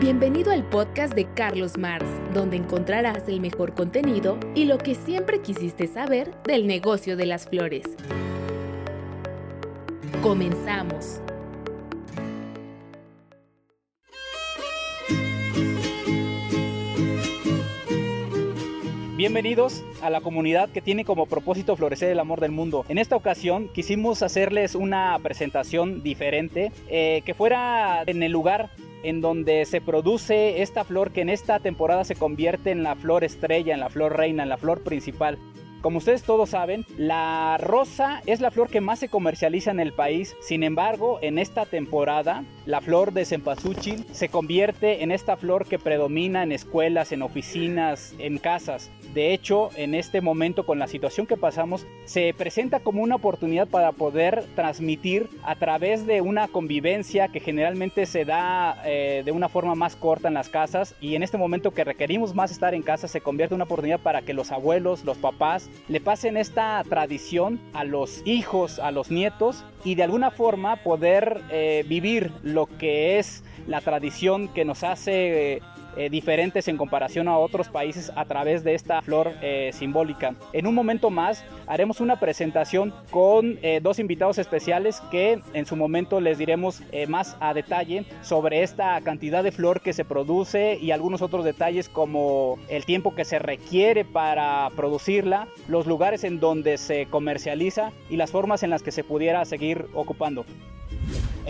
Bienvenido al podcast de Carlos Mars, donde encontrarás el mejor contenido y lo que siempre quisiste saber del negocio de las flores. Comenzamos. Bienvenidos a la comunidad que tiene como propósito florecer el amor del mundo. En esta ocasión quisimos hacerles una presentación diferente eh, que fuera en el lugar en donde se produce esta flor que en esta temporada se convierte en la flor estrella, en la flor reina, en la flor principal. Como ustedes todos saben, la rosa es la flor que más se comercializa en el país. Sin embargo, en esta temporada, la flor de cempasúchil se convierte en esta flor que predomina en escuelas, en oficinas, en casas. De hecho, en este momento, con la situación que pasamos, se presenta como una oportunidad para poder transmitir a través de una convivencia que generalmente se da eh, de una forma más corta en las casas y en este momento que requerimos más estar en casa se convierte en una oportunidad para que los abuelos, los papás, le pasen esta tradición a los hijos, a los nietos y de alguna forma poder eh, vivir lo que es la tradición que nos hace eh, eh, diferentes en comparación a otros países a través de esta flor eh, simbólica. En un momento más haremos una presentación con eh, dos invitados especiales que en su momento les diremos más a detalle sobre esta cantidad de flor que se produce y algunos otros detalles como el tiempo que se requiere para producirla, los lugares en donde se comercializa y las formas en las que se pudiera seguir ocupando.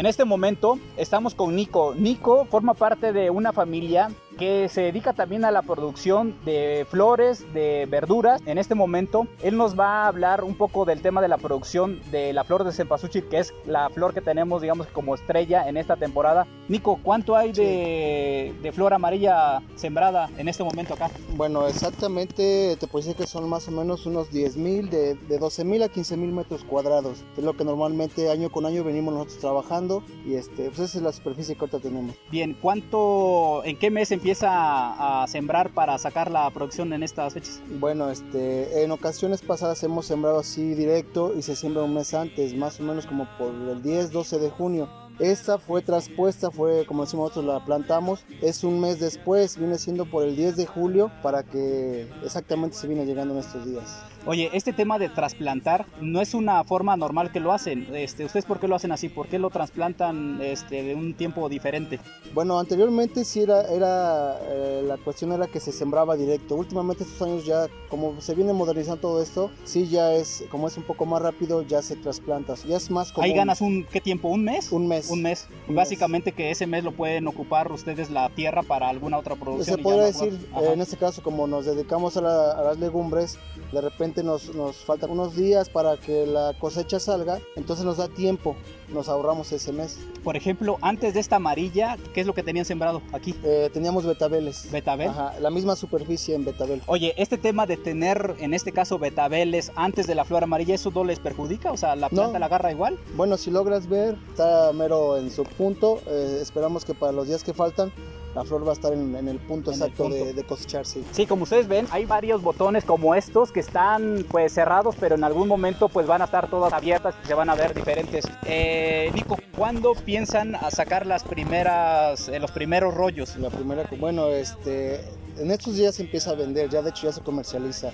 En este momento estamos con Nico. Nico forma parte de una familia que se dedica también a la producción de flores, de verduras. En este momento, él nos va a hablar un poco del tema de la producción de la flor de cempasúchil, que es la flor que tenemos, digamos, como estrella en esta temporada. Nico, ¿cuánto hay de, de flor amarilla sembrada en este momento acá? Bueno, exactamente te puedo decir que son más o menos unos 10 mil, de, de 12 mil a 15 mil metros cuadrados. Es lo que normalmente año con año venimos nosotros trabajando y este, pues esa es la superficie que ahorita tenemos. Bien, ¿cuánto, en qué mes empieza? Empieza a sembrar para sacar la producción en estas fechas? Bueno, este, en ocasiones pasadas hemos sembrado así directo y se siembra un mes antes, más o menos como por el 10, 12 de junio. Esta fue traspuesta, fue como decimos nosotros, la plantamos. Es un mes después, viene siendo por el 10 de julio para que exactamente se viene llegando en estos días. Oye, este tema de trasplantar no es una forma normal que lo hacen. Este, ¿Ustedes por qué lo hacen así? ¿Por qué lo trasplantan este, de un tiempo diferente? Bueno, anteriormente sí era, era eh, la cuestión era que se sembraba directo. Últimamente estos años ya, como se viene modernizando todo esto, sí ya es, como es un poco más rápido, ya se trasplanta. Ya es más común. Ahí ganas un, ¿qué tiempo? ¿Un mes? Un mes. Un mes. Básicamente que ese mes lo pueden ocupar ustedes la tierra para alguna otra producción. Se podría decir, en este caso, como nos dedicamos a, a las legumbres, de repente nos, nos faltan unos días para que la cosecha salga, entonces nos da tiempo, nos ahorramos ese mes. Por ejemplo, antes de esta amarilla, ¿qué es lo que tenían sembrado aquí? Eh, teníamos betabeles. ¿Betabel? Ajá, la misma superficie en betabel. Oye, este tema de tener, en este caso, betabeles antes de la flor amarilla, ¿eso no les perjudica? O sea, ¿la planta la agarra igual? Bueno, si logras ver, está mero en su punto. Eh, esperamos que para los días que faltan la flor va a estar en, el punto exacto De, de, cosechar, sí. Sí, como ustedes ven, hay varios botones como estos que están pues cerrados, pero en algún momento pues van a estar todas abiertas y se van a ver diferentes. Eh, Nico, ¿cuándo piensan a sacar las primeras, eh, los primeros rollos? La primera, bueno, este, en estos días se empieza a vender, ya de hecho ya se comercializa.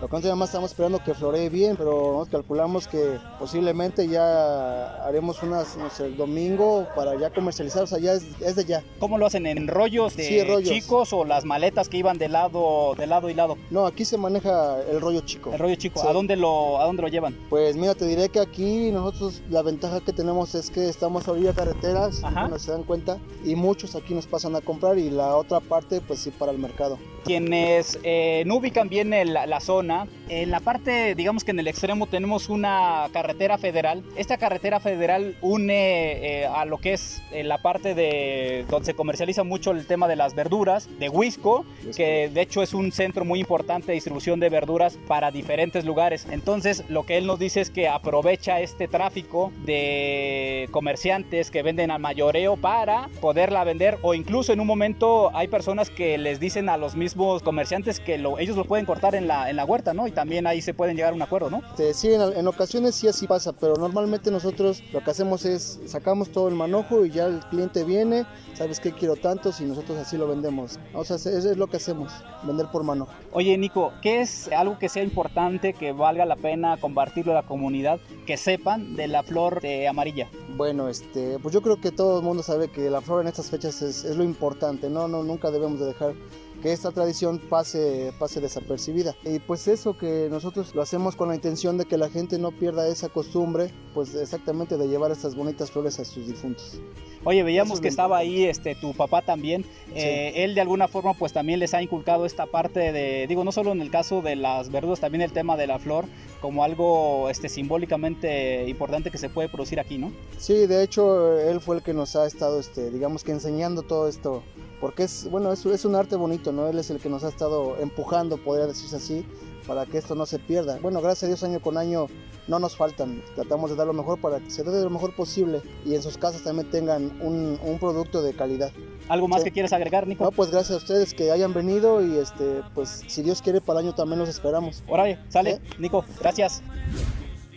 Lo que nosotros más estamos esperando que floree bien, pero nos calculamos que posiblemente ya haremos unas, no sé, el domingo para ya comercializar, o sea, ya es, de ya. ¿Cómo lo hacen? ¿En rollos de chicos o las maletas que iban de lado, de lado y lado? No, aquí se maneja el rollo chico. El rollo chico, ¿a, dónde lo, ¿a dónde lo llevan? Pues mira, te diré que aquí nosotros la ventaja que tenemos es que estamos a orilla carreteras, no se dan cuenta, y muchos aquí nos pasan a comprar y la otra parte pues sí para el mercado. Quienes eh, no ubican bien la zona, en la parte, digamos que en el extremo tenemos una carretera federal. Esta carretera federal une eh, a lo que es eh, la parte de donde se comercializa mucho el tema de las verduras, de Huisco, que de hecho es un centro muy importante de distribución de verduras para diferentes lugares. Entonces, lo que él nos dice es que aprovecha este tráfico de comerciantes que venden al mayoreo para poderla vender o incluso en un momento hay personas que les dicen a los mismos comerciantes que ellos lo pueden cortar en la, en la web y también ahí se pueden llegar a un acuerdo, ¿no? sí, en, en, ocasiones sí así pasa, pero normalmente nosotros lo que hacemos es sacamos todo el manojo y ya el cliente viene, sabes que quiero tantos y nosotros así lo vendemos. O sea, eso es lo que hacemos, vender por mano. Oye, Nico, ¿qué es algo que sea importante, que valga la pena compartirlo a la comunidad, que sepan de la flor de amarilla? Bueno, este, pues yo creo que todo el mundo sabe que la flor en estas fechas es, es lo importante, ¿no? no nunca debemos de dejar que esta tradición pase, pase desapercibida. Y pues eso que nosotros lo hacemos con la intención de que la gente no pierda esa costumbre, pues exactamente de llevar estas bonitas flores a sus difuntos. Oye, veíamos que estaba ahí este tu papá también. Eh, él de alguna forma pues también les ha inculcado esta parte de, digo, no solo en el caso de las verduras, también el tema de la flor como algo este, simbólicamente importante que se puede producir aquí, ¿no? Sí, de hecho él fue el que nos ha estado, este, digamos que enseñando todo esto porque es, bueno, es, es, un arte bonito, ¿no? Él es el que nos ha estado empujando, podría decirse así, para que esto no se pierda. Bueno, gracias a Dios año con año no nos faltan, tratamos de dar lo mejor para que se dé lo mejor posible y en sus casas también tengan un, un producto de calidad. ¿Algo más que quieres agregar, Nico? No, pues gracias a ustedes que hayan venido y este, pues si Dios quiere para el año también los esperamos. Órale, sale, Nico, gracias.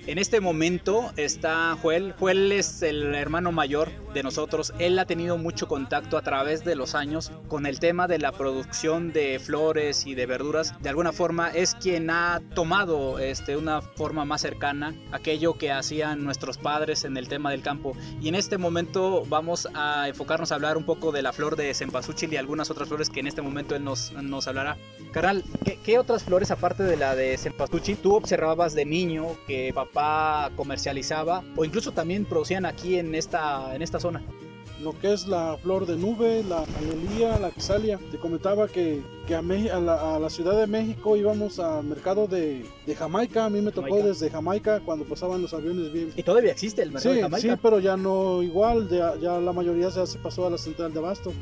En este momento está Joel. Joel es el hermano mayor de nosotros. Él ha tenido mucho contacto a través de los años con el tema de la producción de flores y de verduras. De alguna forma es quien ha tomado este, una forma más cercana aquello que hacían nuestros padres en el tema del campo. Y en este momento vamos a enfocarnos a hablar un poco de la flor de cempasúchil y algunas otras flores que en este momento él nos, nos hablará. Carnal, ¿qué, ¿qué, otras flores aparte de la de cempasúchil tú observabas de niño que papá comercializaba o incluso también producían aquí en esta, en esta zona? Lo que es la flor de nube, la alelía, la quisalia. Te comentaba que, que a, a, la, a, la, Ciudad de México íbamos al mercado de, de Jamaica. A mí me tocó Jamaica. desde Jamaica cuando pasaban los aviones bien. ¿Y todavía existe el mercado sí, de Jamaica? Sí, pero ya no igual. Ya, ya la mayoría ya se pasó a la central de Abasto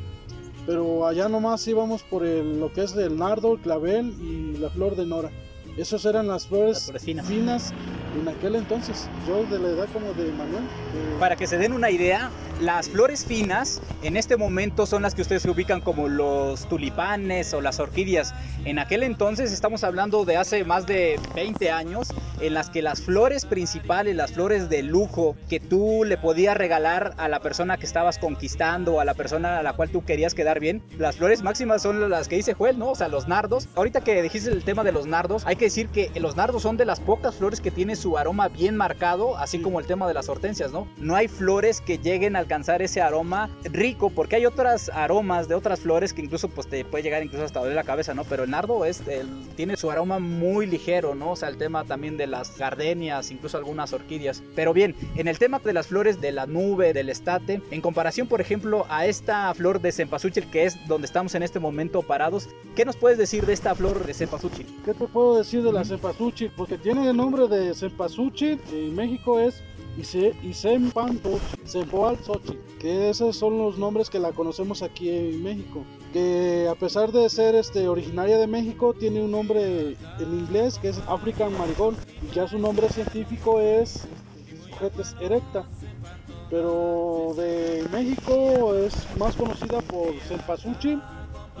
pero allá nomás íbamos por el, lo que es el nardo, el clavel y la flor de nora. Esas eran las flores, las flores finas. finas. en aquel entonces, yo de la edad como de Manuel. Eh... Para que se den una idea, las flores finas en este momento son las que ustedes se ubican como los tulipanes o las orquídeas. En aquel entonces estamos hablando de hace más de 20 años en las que las flores principales, las flores de lujo que tú le podías regalar a la persona que estabas conquistando, a la persona a la cual tú querías quedar bien, las flores máximas son las que dice Joel, ¿no? O sea, los nardos. Ahorita que dijiste el tema de los nardos, hay que decir que los nardos son de las pocas flores que tiene su aroma bien marcado, así como el tema de las hortensias, ¿no? No hay flores que lleguen a alcanzar ese aroma rico, porque hay otras aromas de otras flores que incluso pues te puede llegar incluso hasta doler la cabeza, ¿no? Pero el nardo es, el, tiene su aroma muy ligero, ¿no? O sea, el tema también de las gardenias, incluso algunas orquídeas. Pero bien, en el tema de las flores de la nube, del estate, en comparación, por ejemplo, a esta flor de cempasúchil, que es donde estamos en este momento parados, ¿qué nos puedes decir de esta flor de cempasúchil? ¿Qué te puedo decir de la cempasúchil? Porque tiene el nombre de cempasúchil, en México es Isempanto, Xochitl, que esos son los nombres que la conocemos aquí en México. Que a pesar de ser este, originaria de México, tiene un nombre en inglés que es African Marigold y ya su nombre científico es Sujetes erecta. Pero de México es más conocida por Cempasúchil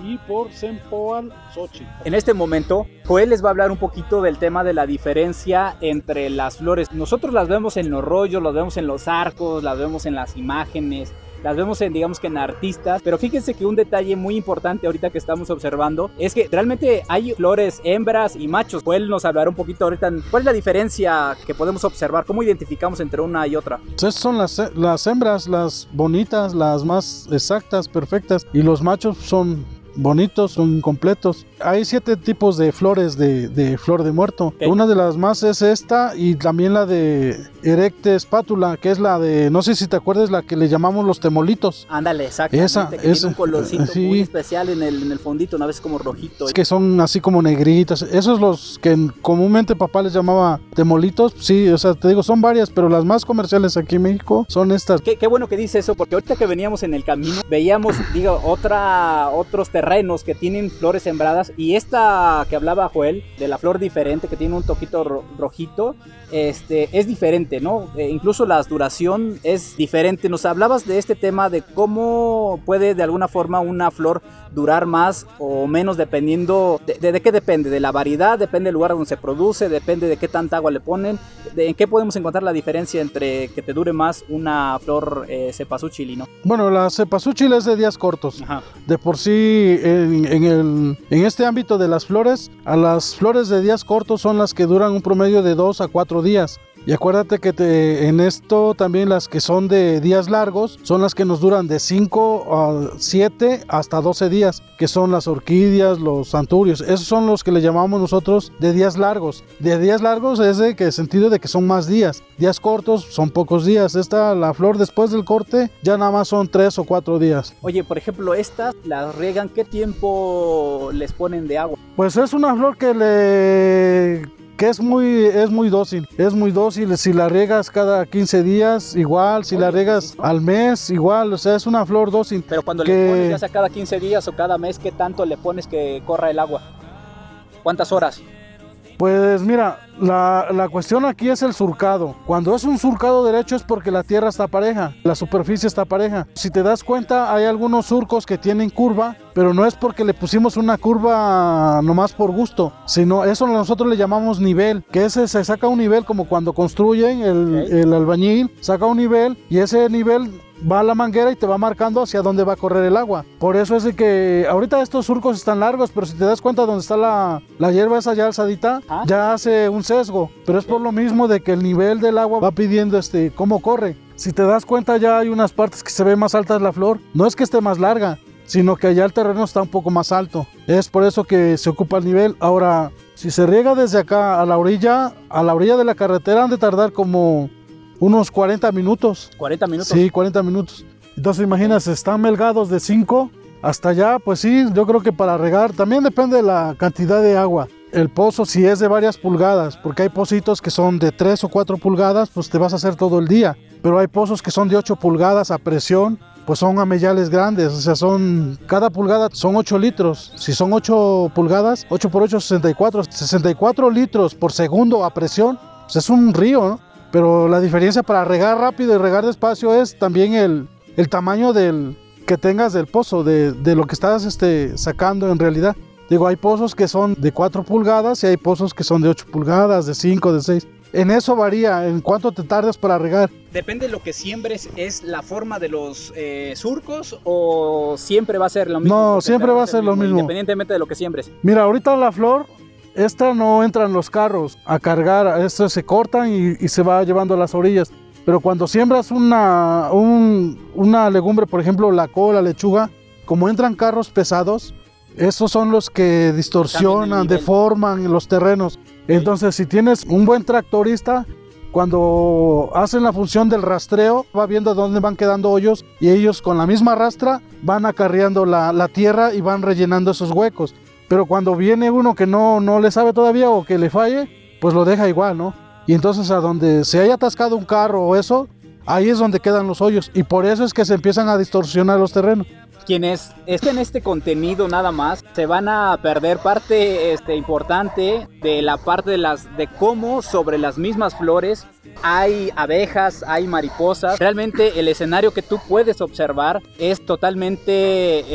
y por Sempoal Xochitl. En este momento, Joel les va a hablar un poquito del tema de la diferencia entre las flores. Nosotros las vemos en los rollos, las vemos en los arcos, las vemos en las imágenes, las vemos en, digamos que en artistas, pero fíjense que un detalle muy importante ahorita que estamos observando es que realmente hay flores hembras y machos. Joel nos hablará un poquito ahorita, ¿cuál es la diferencia que podemos observar? ¿Cómo identificamos entre una y otra? Esas son las, las hembras, las bonitas, las más exactas, perfectas, y los machos son bonitos, son completos. Hay siete tipos de flores de, de flor de muerto. Okay. Una de las más es esta y también la de erecte espátula, que es la de, no sé si te acuerdas, la que le llamamos los temolitos. Ándale, exactamente. Esa, que esa, tiene un colorcito sí. muy especial en el, en el fondito, una vez como rojito. Es que son así como negritas. Esos los que comúnmente papá les llamaba temolitos, sí, o sea, te digo, son varias, pero las más comerciales aquí en México son estas. Qué, qué bueno que dice eso, porque ahorita que veníamos en el camino, veíamos, digo, otra, otros terrenos que tienen flores sembradas y esta que hablaba Joel de la flor diferente que tiene un toquito rojito este es diferente no eh, incluso la duración es diferente. Nos hablabas de este tema de cómo puede de alguna forma una flor durar más o menos dependiendo de, de, qué depende de la variedad depende del lugar donde se produce depende de qué tanta agua le ponen de, en qué podemos encontrar la diferencia entre que te dure más una flor eh, cempasúchil no. Bueno la cempasúchil es de días cortos. De por sí en, en, el, en este ámbito de las flores a las flores de días cortos son las que duran un promedio de 2 a 4 días y acuérdate que te, en esto también las que son de días largos son las que nos duran de 5 a 7 hasta 12 días, que son las orquídeas, los anturios. Esos son los que le llamamos nosotros de días largos. De días largos es de que sentido de que son más días. Días cortos son pocos días. Esta, la flor después del corte, ya nada más son 3 o 4 días. Oye, por ejemplo, estas las riegan, ¿qué tiempo les ponen de agua? Pues es una flor que le que es muy, es muy dócil, es muy dócil, si la riegas cada 15 días, igual, si la riegas al mes, igual, o sea, es una flor dócil. Pero cuando le pones ya sea cada 15 días o cada mes, ¿qué tanto le pones que corra el agua? ¿Cuántas horas? Pues mira, la, la, cuestión aquí es el surcado. Cuando es un surcado derecho es porque la tierra está pareja, la superficie está pareja. Si te das cuenta, hay algunos surcos que tienen curva, pero no es porque le pusimos una curva nomás por gusto, sino eso nosotros le llamamos nivel, que ese se saca un nivel como cuando construyen el, el albañil, saca un nivel y ese nivel va a la manguera y te va marcando hacia dónde va a correr el agua. Por eso es de que ahorita estos surcos están largos, pero si te das cuenta donde está la, la hierba esa ya alzadita, ya hace un sesgo. Pero es por lo mismo de que el nivel del agua va pidiendo este cómo corre. Si te das cuenta ya hay unas partes que se ve más altas la flor. No es que esté más larga, sino que allá el terreno está un poco más alto. Es por eso que se ocupa el nivel. Ahora, si se riega desde acá a la orilla, a la orilla de la carretera han de tardar como unos 40 minutos. 40 minutos. Sí, 40 minutos. Entonces imaginas, están melgados de 5 hasta allá, pues sí, yo creo que para regar también depende de la cantidad de agua. El pozo si es de varias pulgadas, porque hay pocitos que son de 3 o 4 pulgadas, pues te vas a hacer todo el día. Pero hay pozos que son de 8 pulgadas a presión, pues son amellales grandes, o sea, son, cada pulgada son 8 litros. Si son 8 pulgadas, 8 por 8, 64. 64 litros por segundo a presión, pues es un río, ¿no? Pero la diferencia para regar rápido y regar despacio es también el, el tamaño del, que tengas del pozo, de, de, lo que estás este, sacando en realidad. Digo, hay pozos que son de 4 pulgadas y hay pozos que son de 8 pulgadas, de 5, de 6. En eso varía, en cuánto te tardas para regar. Depende de lo que siembres, ¿es la forma de los eh, surcos o siempre va a ser lo mismo? No, siempre va a ser lo mismo. Independientemente de lo que siembres. Mira, ahorita la flor esta no entran los carros a cargar, estos se cortan y, y, se va llevando a las orillas. Pero cuando siembras una, un, una legumbre, por ejemplo la cola, lechuga, como entran carros pesados, esos son los que distorsionan, deforman los terrenos. Entonces, si tienes un buen tractorista, cuando hacen la función del rastreo, va viendo dónde van quedando hoyos y ellos con la misma rastra van acarreando la, la tierra y van rellenando esos huecos. Pero cuando viene uno que no, no le sabe todavía o que le falle, pues lo deja igual, ¿no? Y entonces a donde se haya atascado un carro o eso, ahí es donde quedan los hoyos. Y por eso es que se empiezan a distorsionar los terrenos. Quienes estén este contenido nada más se van a perder parte este, importante de la parte de las de cómo sobre las mismas flores hay abejas, hay mariposas. Realmente el escenario que tú puedes observar es totalmente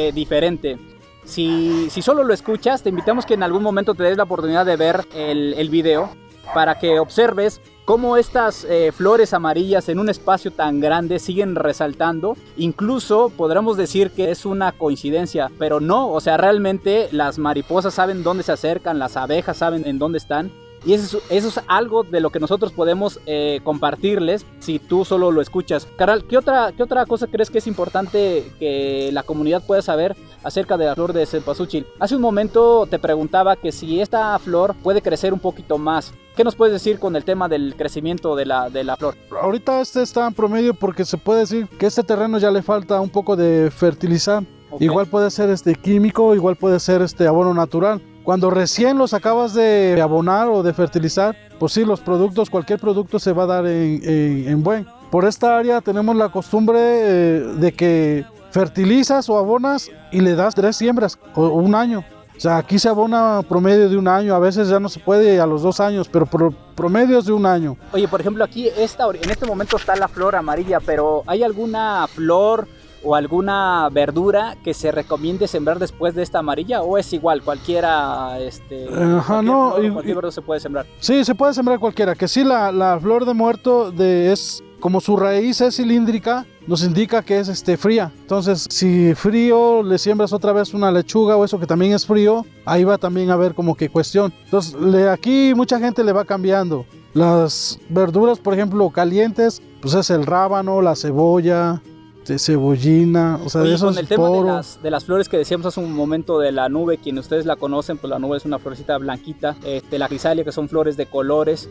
eh, diferente. Si, si, solo lo escuchas, te invitamos que en algún momento te des la oportunidad de ver el, el video para que observes cómo estas eh, flores amarillas en un espacio tan grande siguen resaltando. Incluso podríamos decir que es una coincidencia, pero no, o sea, realmente las mariposas saben dónde se acercan, las abejas saben en dónde están. Y eso es, eso es, algo de lo que nosotros podemos eh, compartirles si tú solo lo escuchas. Caral, ¿qué otra, ¿qué otra cosa crees que es importante que la comunidad pueda saber acerca de la flor de cempasúchil? Hace un momento te preguntaba que si esta flor puede crecer un poquito más. ¿Qué nos puedes decir con el tema del crecimiento de la, de la flor? Ahorita este está en promedio porque se puede decir que este terreno ya le falta un poco de fertilizar. Okay. Igual puede ser este químico, igual puede ser este abono natural. Cuando recién los acabas de abonar o de fertilizar, pues sí, los productos, cualquier producto se va a dar en, en, en buen. Por esta área tenemos la costumbre eh, de que fertilizas o abonas y le das tres siembras o un año. O sea, aquí se abona promedio de un año, a veces ya no se puede a los dos años, pero por promedio es de un año. Oye, por ejemplo, aquí esta, en este momento está la flor amarilla, pero ¿hay alguna flor o alguna verdura que se recomiende sembrar después de esta amarilla o es igual cualquiera este Ajá, no, flor, y- cualquier verdura se puede sembrar Sí, se puede sembrar cualquiera, que sí la, la flor de muerto de, es como su raíz es cilíndrica, nos indica que es este fría. Entonces, si frío le siembras otra vez una lechuga o eso que también es frío, ahí va también a ver como que cuestión. Entonces, le, aquí mucha gente le va cambiando. Las verduras, por ejemplo, calientes, pues es el rábano, la cebolla, de cebollina, o sea, Oye, de esos con el tema de las, de las flores que decíamos hace un momento de la nube, quienes ustedes la conocen, pues la nube es una florecita blanquita, este, la crisalia que son flores de colores,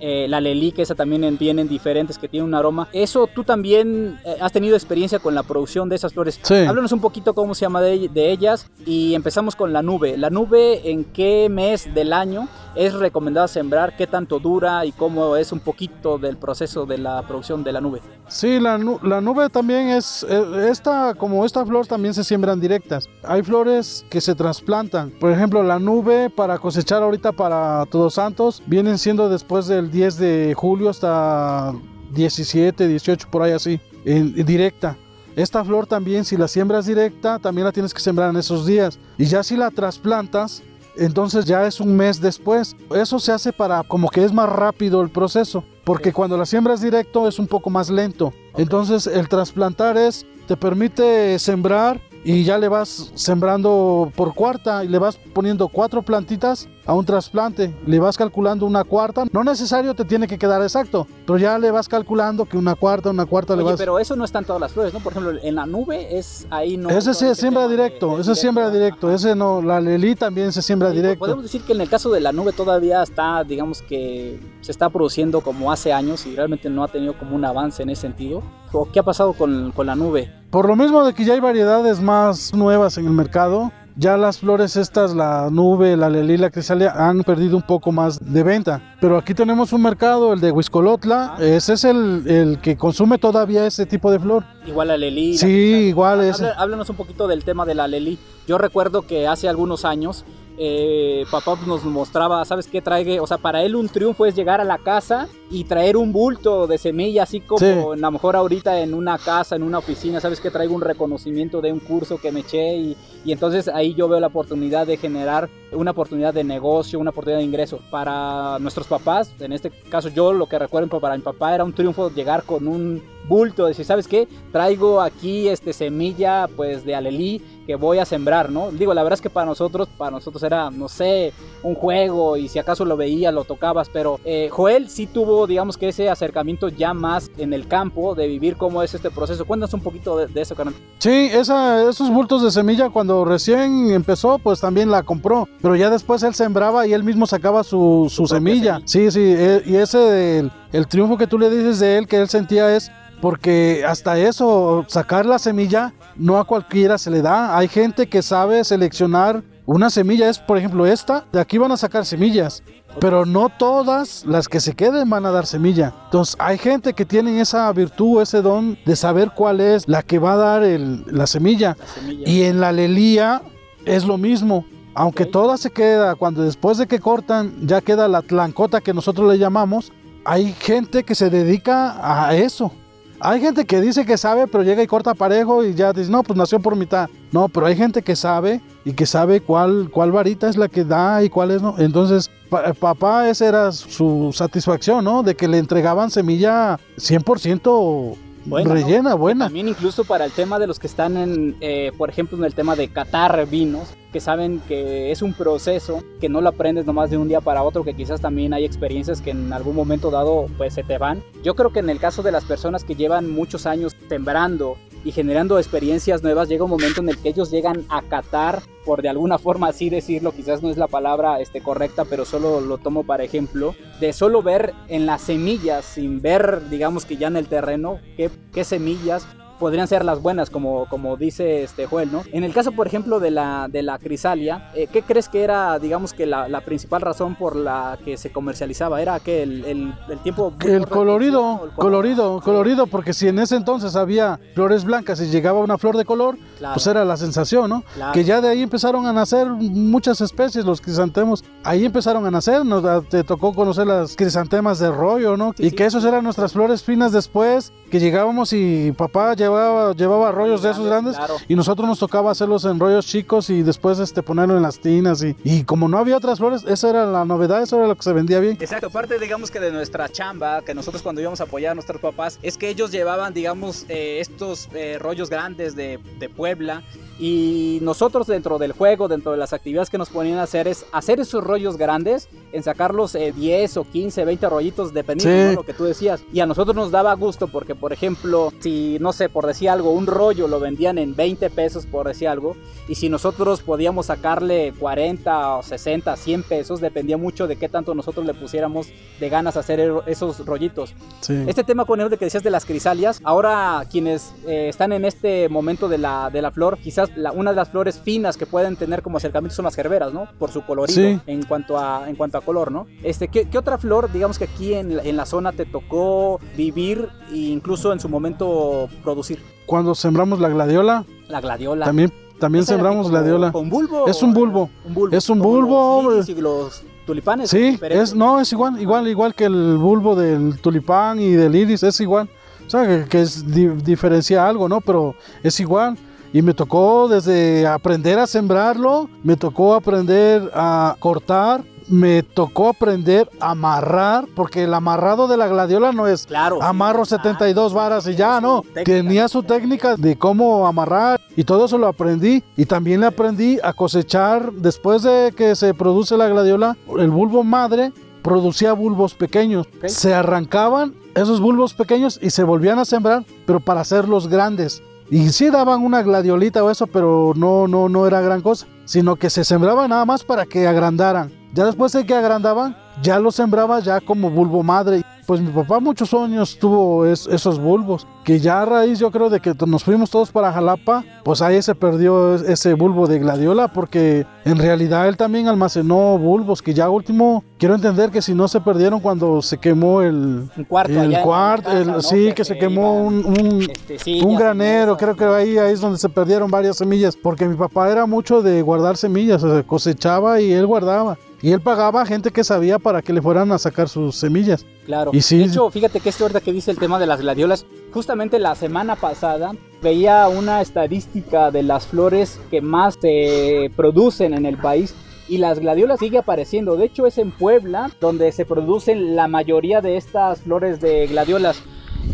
eh, la lelí que esa también en- vienen diferentes, que tiene un aroma. Eso tú también eh, has tenido experiencia con la producción de esas flores. Sí. Háblanos un poquito cómo se llama de, de ellas y empezamos con la nube. La nube, ¿en qué mes del año es recomendada sembrar? ¿Qué tanto dura y cómo es un poquito del proceso de la producción de la nube? Sí, la nube también es, eh, esta, como esta flor también se siembran directas. Hay flores que se trasplantan. Por ejemplo, la nube para cosechar ahorita para Todos Santos vienen siendo después del 10 de julio hasta 17, 18, por ahí así, en, en directa. Esta flor también, si la siembras directa, también la tienes que sembrar en esos días. Y ya si la trasplantas, entonces ya es un mes después. Eso se hace para como que es más rápido el proceso, porque cuando la siembras directo es un poco más lento. Entonces el trasplantar es te permite sembrar y ya le vas sembrando por cuarta y le vas poniendo cuatro plantitas a un trasplante. Le vas calculando una cuarta. No necesario te tiene que quedar exacto, pero ya le vas calculando que una cuarta, una cuarta le vas. pero eso no está en todas las flores, ¿no? Por ejemplo, en la nube es ahí no. ese sí es siembra tema de- directo, de ese es siembra directo, Ajá. ese no, la lelí también se siembra Sí, directo. Podemos decir que en el caso de la nube todavía está, digamos que se está produciendo como hace años y realmente no ha tenido como un avance en ese sentido. ¿O qué ha pasado con, con la nube? Por lo mismo de que ya hay variedades más nuevas en el mercado, ya las flores estas, la nube, la lelí, la crisalia, han perdido un poco más de venta. Pero aquí tenemos un mercado, el de Huiscolotla, ese es el, el que consume todavía ese tipo de flor. Igual la Lelí. la Sí, igual. Háblanos un poquito del tema de la Lelí. Yo recuerdo que hace algunos años eh, papá nos mostraba, ¿sabes qué trae? O sea, para él un triunfo es llegar a la casa y traer un bulto de semilla, así como Sí. a lo mejor ahorita en una casa, en una oficina, ¿sabes qué? Traigo un reconocimiento de un curso que me eché y, y entonces ahí yo veo la oportunidad de generar una oportunidad de negocio, una oportunidad de ingreso. Para nuestros papás, en este caso yo lo que recuerdo para mi papá era un triunfo llegar con un bulto, decir, ¿sabes qué? Traigo aquí este semilla pues de alelí que voy a sembrar, ¿no? Digo, la verdad es que para nosotros, para nosotros era, no sé, un juego y si acaso lo veías, lo tocabas, pero eh, Joel sí tuvo, digamos que ese acercamiento ya más en el campo de vivir cómo es este proceso. Cuéntanos un poquito de, de eso, carnal. Sí, esa, esos bultos de semilla cuando recién empezó, pues también la compró. Pero ya después él sembraba y él mismo sacaba su, semilla. semilla. Sí, sí, e- y ese, el, el triunfo que tú le dices de él, que él sentía es porque hasta eso, sacar la semilla, no a cualquiera se le da. Hay gente que sabe seleccionar una semilla, es por ejemplo esta, de aquí van a sacar semillas. Pero no todas las que se queden van a dar semilla. Entonces hay gente que tiene esa virtud, ese don de saber cuál es la que va a dar el- la semilla. La semilla. Y en la lelía es lo mismo. Aunque toda se queda, cuando después de que cortan, ya queda la tlancota que nosotros le llamamos, hay gente que se dedica a eso. Hay gente que dice que sabe, pero llega y corta parejo y ya dice, no, pues nació por mitad. No, pero hay gente que sabe y que sabe cuál, cuál varita es la que da y cuál es no. Entonces, pa- papá, esa era su satisfacción, ¿no? De que le entregaban semilla 100% Buena, ¿no? rellena, buena. También incluso para el tema de los que están en, eh, por ejemplo, en el tema de catar vinos, que saben que es un proceso, que no lo aprendes nomás de un día para otro, que quizás también hay experiencias que en algún momento dado pues se te van. Yo creo que en el caso de las personas que llevan muchos años sembrando y generando experiencias nuevas, llega un momento en el que ellos llegan a catar, por de alguna forma así decirlo, quizás no es la palabra este, correcta, pero solo lo tomo para ejemplo, de solo ver en las semillas, sin ver, digamos que ya en el terreno, qué, qué semillas podrían ser las buenas, como, como dice este Joel, ¿no? En el caso, por ejemplo, de la, de la crisalia, eh, ¿qué crees que era, digamos que la, la, principal razón por la que se comercializaba? ¿Era que el, el, el tiempo... El colorido, el colorido, colorido, porque si en ese entonces había flores blancas y llegaba una flor de color, claro. pues era la sensación, ¿no? Claro. Que ya de ahí empezaron a nacer muchas especies, los crisantemos, ahí empezaron a nacer, nos te tocó conocer las crisantemas de rollo, ¿no? Sí, y sí. que esos eran nuestras flores finas después, que llegábamos y papá llevaba, llevaba rollos de esos grandes claro. y nosotros nos tocaba hacerlos en rollos chicos y después este, ponerlo en las tinas y, y, como no había otras flores, esa era la novedad, eso era lo que se vendía bien. Exacto, parte digamos que de nuestra chamba, que nosotros cuando íbamos a apoyar a nuestros papás, es que ellos llevaban digamos eh, estos eh, rollos grandes de, de Puebla y nosotros dentro del juego, dentro de las actividades que nos ponían a hacer es hacer esos rollos grandes, en sacarlos eh, 10 o 15, 20 rollitos, dependiendo sí. de lo que tú decías. Y a nosotros nos daba gusto porque, por ejemplo, si, no sé, por decir algo, un rollo lo vendían en 20 pesos, por decir algo, y si nosotros podíamos sacarle 40 o 60, 100 pesos, dependía mucho de qué tanto nosotros le pusiéramos de ganas a hacer esos rollitos. Sí. Este tema, con de que decías de las crisalias, ahora quienes eh, están en este momento de la, de la flor, quizás la, una de las flores finas que pueden tener como acercamiento son las gerberas, ¿no? Por su colorido sí. en, cuanto a, en cuanto a color, ¿no? Este, ¿qué, ¿qué, otra flor, digamos que aquí en, en la zona te tocó vivir e incluso en su momento producir? Cuando sembramos la gladiola. La gladiola. También, también sembramos gladiola. ¿Con bulbo? Es un bulbo. Un bulbo. Es un bulbo. Los, y los tulipanes. Sí, es, no, es igual, igual, igual que el bulbo del tulipán y del iris, es igual. O sea, que, que es, di, diferencia algo, ¿no? Pero es igual. Y me tocó desde aprender a sembrarlo, me tocó aprender a cortar, me tocó aprender a amarrar, porque el amarrado de la gladiola no es claro, amarro sí, 72 claro, varas y ya, no. Técnica. Tenía su técnica de cómo amarrar y todo eso lo aprendí. Y también le aprendí a cosechar, después de que se produce la gladiola, el bulbo madre producía bulbos pequeños. Okay. Se arrancaban esos bulbos pequeños y se volvían a sembrar, pero para hacerlos grandes. Y sí daban una gladiolita o eso, pero no, no, no era gran cosa, sino que se sembraba nada más para que agrandaran. Ya después de que agrandaban, ya lo sembraba ya como bulbo madre. Pues mi papá muchos años tuvo es, esos bulbos, que ya a raíz yo creo de que nos fuimos todos para Jalapa, pues ahí se perdió ese bulbo de gladiola, porque en realidad él también almacenó bulbos, que ya último, quiero entender que si no se perdieron cuando se quemó el... Un cuarto el cuarto, casa, ¿no? sí, que, que se quemó un, un, este, sí, un granero, creo que ahí, ahí es donde se perdieron varias semillas, porque mi papá era mucho de guardar semillas, cosechaba y él guardaba. Y él pagaba a gente que sabía para que le fueran a sacar sus semillas. Claro. Y sí. De hecho, fíjate que esto ahorita que dice el tema de las gladiolas, justamente la semana pasada veía una estadística de las flores que más se producen en el país y las gladiolas sigue apareciendo. De hecho, es en Puebla donde se producen la mayoría de estas flores de gladiolas.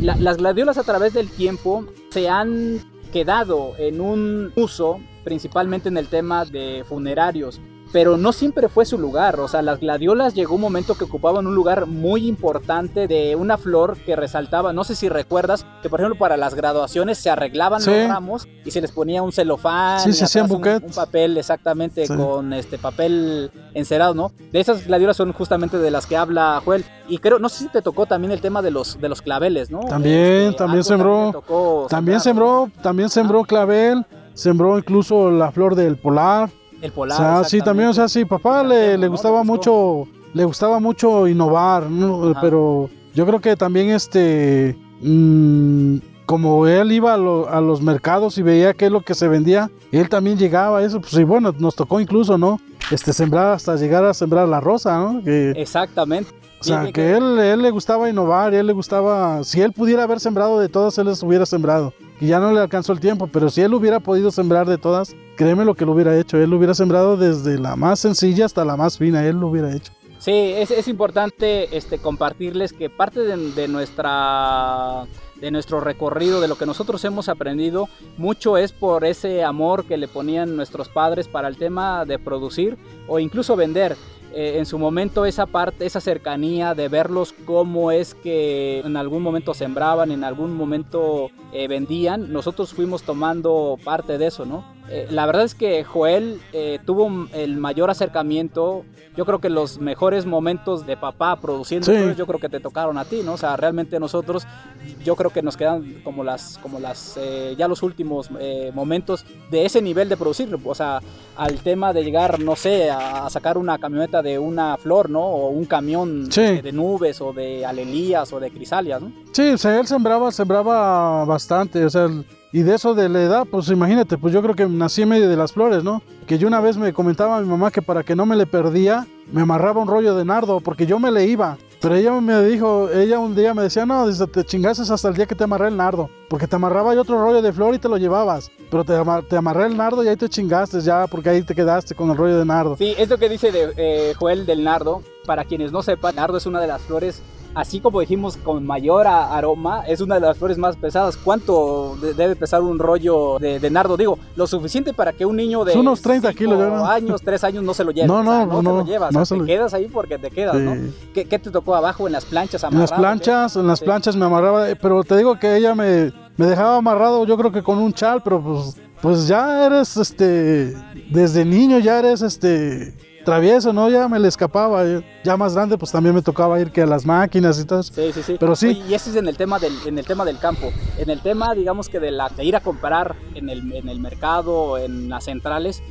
La, las gladiolas a través del tiempo se han quedado en un uso principalmente en el tema de funerarios pero no siempre fue su lugar. O sea, las gladiolas llegó un momento que ocupaban un lugar muy importante de una flor que resaltaba. No sé si recuerdas que, por ejemplo, para las graduaciones se arreglaban sí. los ramos y se les ponía un celofán, sí, sí, un, un, papel exactamente con este papel encerado, ¿no? De esas gladiolas son justamente de las que habla Joel. Y creo, no sé si te tocó también el tema de los de los claveles, ¿no? También, este, también sembró. También, también sembró, también sembró clavel, sembró incluso la flor del polar. El polar. O sea, sí, también, o sea, sí, papá le, le gustaba mucho, le gustaba mucho innovar, ¿no? pero yo creo que también este, mmm, como él iba a, lo, a, los mercados y veía qué es lo que se vendía, él también llegaba a eso, pues y bueno, nos tocó incluso, ¿no? Este, sembrar hasta llegar a sembrar la rosa, ¿no? Que, Exactamente. O sea, que, que él, él le gustaba innovar, él le gustaba, si él pudiera haber sembrado de todas, él les hubiera sembrado. Y ya no le alcanzó el tiempo, pero si él hubiera podido sembrar de todas, créeme lo que lo hubiera hecho. Él lo hubiera sembrado desde la más sencilla hasta la más fina, él lo hubiera hecho. Sí, es, es importante este, compartirles que parte de, de, nuestra de nuestro recorrido, de lo que nosotros hemos aprendido, mucho es por ese amor que le ponían nuestros padres para el tema de producir o incluso vender. Eh, en su momento esa parte, esa cercanía de verlos cómo es que en algún momento sembraban, en algún momento eh, vendían, nosotros fuimos tomando parte de eso, ¿no? Eh, la verdad es que Joel eh, tuvo el mayor acercamiento. Yo creo que los mejores momentos de papá produciendo Sí. yo creo que te tocaron a ti, ¿no? O sea, realmente nosotros, yo creo que nos quedan como las, como las, eh, ya los últimos eh, momentos de ese nivel de producir. O sea, al tema de llegar, no sé, a, a sacar una camioneta de una flor, ¿no? O un camión Sí. de, de nubes o de alelías o de crisalias, ¿no? Sí, o sea, él sembraba, sembraba bastante, o sea, el- y de eso de la edad, pues imagínate, pues yo creo que nací en medio de las flores, ¿no? Que yo una vez me comentaba mi mamá que para que no me le perdía, me amarraba un rollo de nardo, porque yo me le iba. Pero ella me dijo, ella un día me decía, no, dice, te chingases hasta el día que te amarré el nardo, porque te amarraba yo otro rollo de flor y te lo llevabas, pero te, ama- te amarré el nardo y ahí te chingaste ya, porque ahí te quedaste con el rollo de nardo. Sí, esto que dice de, eh, Joel del nardo, para quienes no sepan, nardo es una de las flores, así como dijimos, con mayor aroma, es una de las flores más pesadas. ¿Cuánto de- debe pesar un rollo de, de nardo? Digo, lo suficiente para que un niño de unos 30 cinco kilos, no. años, 3 años no se lo lleve. No, O sea, no, no, no, te lo llevas, no o sea, se te lo- quedas ahí porque te quedas, ¿no? Sí. ¿Qué, qué te tocó abajo en las planchas En las amarrado, planchas, en las Sí. planchas me amarraba, eh, pero te digo que ella me, me dejaba amarrado, yo creo que con un chal, pero pues, pues ya eres, este, desde niño ya eres, este, travieso, ¿no? Ya me le escapaba, ya más grande, pues también me tocaba ir que a las máquinas y todo eso. Sí, sí, sí. Pero sí. Oye, y ese es en el tema del, en el tema del campo. En el tema, digamos que de, la, de ir a comprar en el, en el mercado, en las centrales,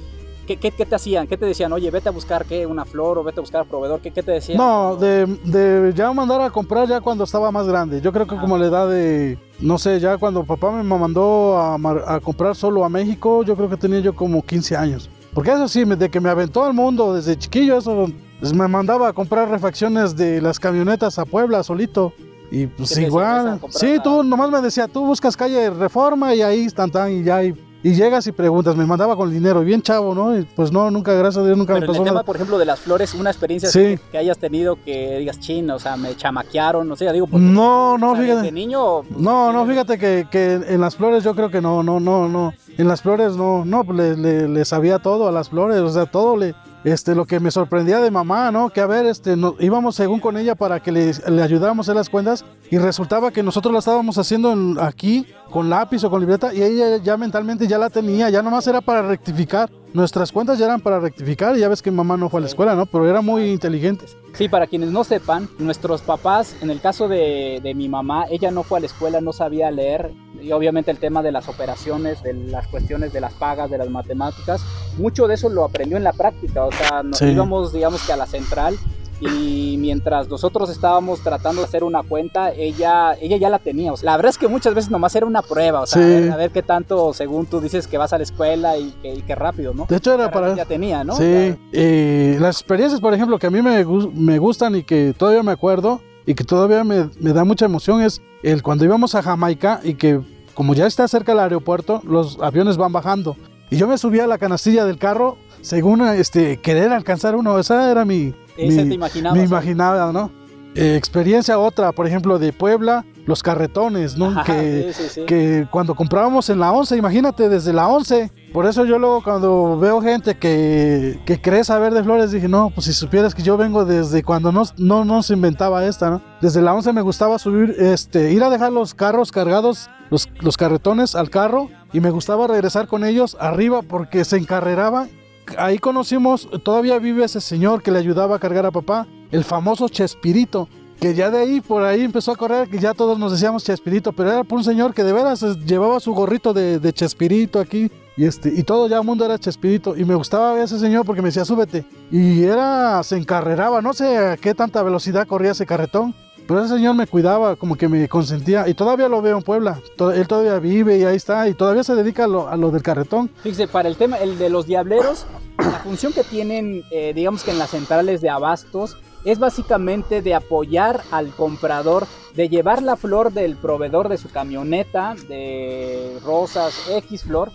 ¿qué, qué, qué te hacían? ¿Qué te decían? Oye, vete a buscar qué, una flor o vete a buscar proveedor. ¿Qué, qué te decían? No, de, de ya mandar a comprar ya cuando estaba más grande. Yo creo que Ah. como la edad de, no sé, ya cuando papá me mandó a comprar solo a México, yo creo que tenía yo como 15 años. Porque eso sí, de que me aventó al mundo desde chiquillo, eso pues, me mandaba a comprar refacciones de las camionetas a Puebla solito. Y pues igual. Sí, tú nomás me decía, tú buscas calle Reforma y ahí están tan y ya. Y, y llegas y preguntas, me mandaba con dinero, bien chavo, ¿no? Y pues no, nunca, gracias a Dios, nunca Pero me en el pasó tema, nada. por ejemplo, de las flores, una experiencia Sí. que, que hayas tenido que digas, chin, o sea, me chamaquearon, no sé, ya digo, porque, No, no, o sea, fíjate. desde niño... pues, No, no, fíjate que, que en las flores yo creo que no, no, no, no. En las flores no, no, pues le, le, le sabía todo a las flores, o sea, todo le, este, lo que me sorprendía de mamá, ¿no? Que a ver, este, no- íbamos según con ella para que le, le ayudáramos a hacer las cuentas y resultaba que nosotros la estábamos haciendo en- aquí con lápiz o con libreta y ella ya mentalmente ya la tenía, ya nomás era para rectificar. Nuestras cuentas ya eran para rectificar y ya ves que mamá no fue a la escuela, ¿no? Pero era muy inteligente. Sí, para quienes no sepan, nuestros papás, en el caso de, de mi mamá, ella no fue a la escuela, no sabía leer, y obviamente el tema de las operaciones, de las cuestiones de las pagas, de las matemáticas, mucho de eso lo aprendió en la práctica, o sea, nos Sí. íbamos, digamos que a la central, y mientras nosotros estábamos tratando de hacer una cuenta, ella, ella ya la tenía. O sea, la verdad es que muchas veces nomás era una prueba, o sea, Sí. a, ver, a ver qué tanto, según tú dices que vas a la escuela y que, y que rápido, ¿no? De hecho era para... Ya tenía, ¿no? Sí, Ya- eh, las experiencias, por ejemplo, que a mí me, me gustan y que todavía me acuerdo y que todavía me, me da mucha emoción es el cuando íbamos a Jamaica y que como ya está cerca el aeropuerto, los aviones van bajando. Y yo me subía a la canastilla del carro según este, querer alcanzar uno. Esa era mi, Ese mi- te imaginaba, ¿no? Eh, experiencia otra, por ejemplo, de Puebla, los carretones, ¿no? Ajá, que, sí, sí, sí. que cuando comprábamos en la 11, imagínate, desde la 11. Por eso yo luego cuando veo gente que, que cree saber de flores, dije, no, pues si supieras que yo vengo desde cuando no, no, no se inventaba esta, ¿no? Desde la 11 me gustaba subir, este, ir a dejar los carros cargados, los, los carretones al carro, y me gustaba regresar con ellos arriba porque se encarreraba. Ahí conocimos, todavía vive ese señor que le ayudaba a cargar a papá, el famoso Chespirito que ya de ahí por ahí empezó a correr, que ya todos nos decíamos Chespirito, pero era por un señor que de veras llevaba su gorrito de, de Chespirito aquí y este y todo ya el mundo era Chespirito y me gustaba ver a ese señor porque me decía súbete y era se encarreraba, no sé a qué tanta velocidad corría ese carretón. Pero ese señor me cuidaba, como que me consentía. Y todavía lo veo en Puebla. Él todavía vive y ahí está. Y todavía se dedica a lo, del carretón. Fíjese, para el tema, el de los diableros, la función que tienen, eh, digamos que en las centrales de abastos, es básicamente de apoyar al comprador, de llevar la flor del proveedor de su camioneta, de rosas X flor,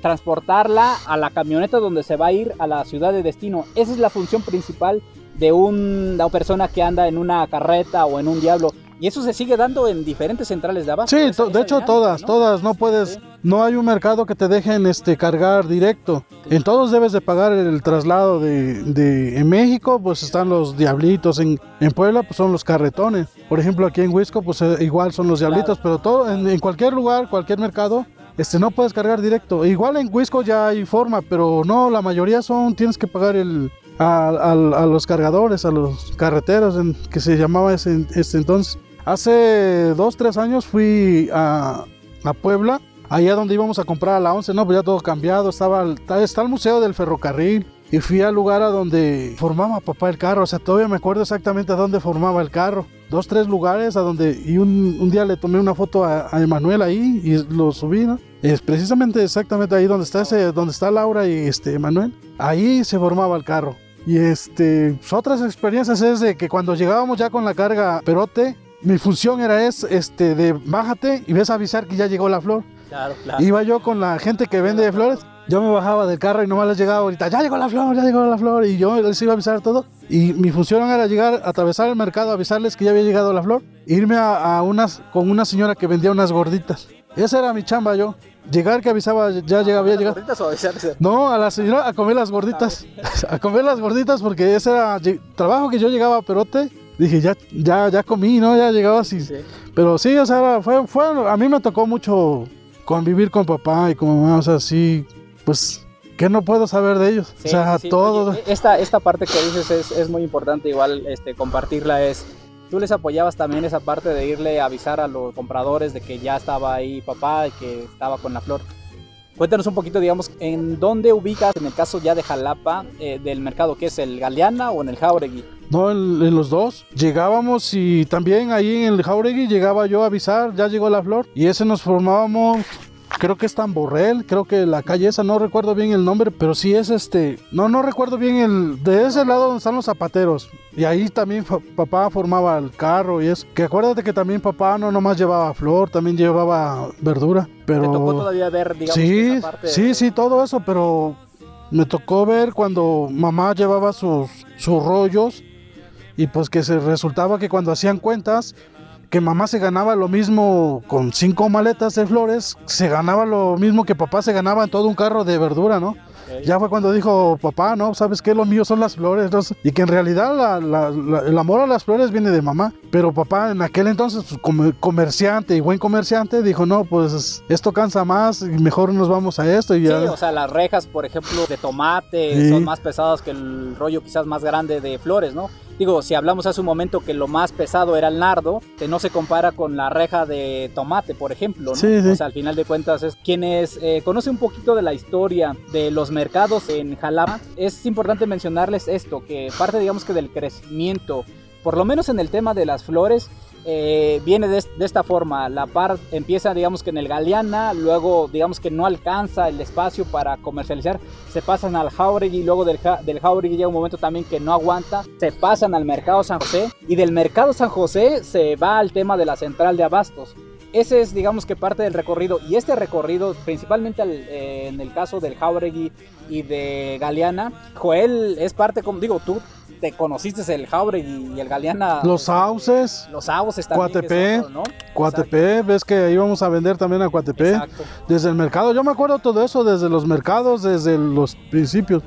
transportarla a la camioneta donde se va a ir a la ciudad de destino. Esa es la función principal de un- una persona que anda en una carreta o en un diablo. Y eso se sigue dando en diferentes centrales de abasto. Sí, esa- to- de esa hecho dinámica, todas, ¿no? todas, no puedes, Sí. no hay un mercado que te dejen este cargar directo. En todos debes de pagar el traslado de, de- en México, pues están los diablitos, en, en Puebla pues son los carretones. Por ejemplo, aquí en Huisco pues eh, igual son los diablitos, pero todo en, en cualquier lugar, cualquier mercado este, no puedes cargar directo. Igual en Huisco ya hay forma, pero no, la mayoría son, tienes que pagar el, a, los cargadores, a los carreteros, en, que se llamaba ese, ese entonces. Hace dos, tres años fui a, a Puebla, allá donde íbamos a comprar a la 11, no, pues ya todo cambiado, estaba está el Museo del Ferrocarril. Y fui al lugar a donde formaba papá el carro, o sea, todavía me acuerdo exactamente a dónde formaba el carro. Dos, tres lugares a donde, y un, un día le tomé una foto a, a Emanuel ahí y lo subí, ¿no? Es precisamente exactamente ahí donde está ese, donde está Laura y este Emanuel. Ahí se formaba el carro. Y este, pues, otras experiencias es de que cuando llegábamos ya con la carga perote, mi función era es, este, de bájate y ves a avisar que ya llegó la flor. Claro, claro. Iba yo con la gente que vende flores. Yo me bajaba del carro y nomás les llegaba ahorita, ya llegó la flor, ya llegó la flor. Y yo les iba a avisar todo. Y mi función era llegar, atravesar el mercado, avisarles que ya había llegado la flor. e irme a, a unas, con una señora que vendía unas gorditas. Esa era mi chamba yo. Llegar que avisaba, ya llegaba, había llegado. ¿Gorditas o avisarse? No, a la señora a comer las gorditas. A comer las gorditas porque ese era trabajo que yo llegaba a Perote. Dije, ya, ya, ya comí, ¿no? Ya llegaba así. Sí. Pero sí, o sea, fue, fue, a mí me tocó mucho convivir con papá y con mamá, o sea, sí, pues, ¿qué no puedo saber de ellos? Sí, o sea, sí. todo. Oye, esta, esta parte que dices es, es muy importante, igual este, compartirla es... Tú les apoyabas también esa parte de irle a avisar a los compradores de que ya estaba ahí papá y que estaba con la flor. Cuéntanos un poquito, digamos, en dónde ubicas, en el caso ya de Jalapa, eh, del mercado, que es el Galeana o en el Jauregui. No, en, los dos. Llegábamos y también ahí en el Jauregui llegaba yo a avisar, ya llegó la flor. Y ese nos formábamos, creo que es Tamborrel, creo que la calle esa, no recuerdo bien el nombre, pero sí es este, no, no recuerdo bien el, de ese lado donde están los zapateros. Y ahí también papá formaba el carro y eso. Que acuérdate que también papá no nomás llevaba flor, también llevaba verdura. Pero... ¿Te tocó todavía ver, digamos, Sí, esa parte? sí, sí, todo eso, pero me tocó ver cuando mamá llevaba sus, sus rollos y pues que se resultaba que cuando hacían cuentas, que mamá se ganaba lo mismo con cinco maletas de flores, se ganaba lo mismo que papá se ganaba en todo un carro de verdura, ¿no? Ya fue cuando dijo papá, no, sabes qué, lo mío son las flores, ¿no? y que en realidad la- la- la- el amor a las flores viene de mamá, pero papá en aquel entonces, pues, como comerciante y buen comerciante, dijo, no, pues esto cansa más y mejor nos vamos a esto y Sí, ya. o sea, las rejas, por ejemplo, de tomate Sí. son más pesadas que el rollo quizás más grande de flores, ¿no? Digo, si hablamos hace un momento que lo más pesado era el nardo, que no se compara con la reja de tomate, por ejemplo, ¿no? Sí, sí. O sea, al final de cuentas, es quienes eh, conocen un poquito de la historia de los mercados en Jalapa, es importante mencionarles esto, que parte, digamos que del crecimiento, por lo menos en el tema de las flores, eh, viene de, de esta forma. La par empieza, digamos que en el Galeana, luego, digamos que no alcanza el espacio para comercializar, se pasan al Jauregui, luego del, del Jauregui llega un momento también que no aguanta, se pasan al Mercado San José y del Mercado San José se va al tema de la central de abastos. Ese es, digamos que parte del recorrido. Y este recorrido, principalmente al- eh, en el caso del Jauregui y de Galeana, Joel es parte, como digo, tú te conociste el Jauregui y el Galeana. Los sauces, Los sauces también. Coatepec, otro, ¿no? Coatepé, ves que íbamos a vender también a Coatepé. Exacto. Desde el mercado, yo me acuerdo todo eso, desde los mercados, desde los principios.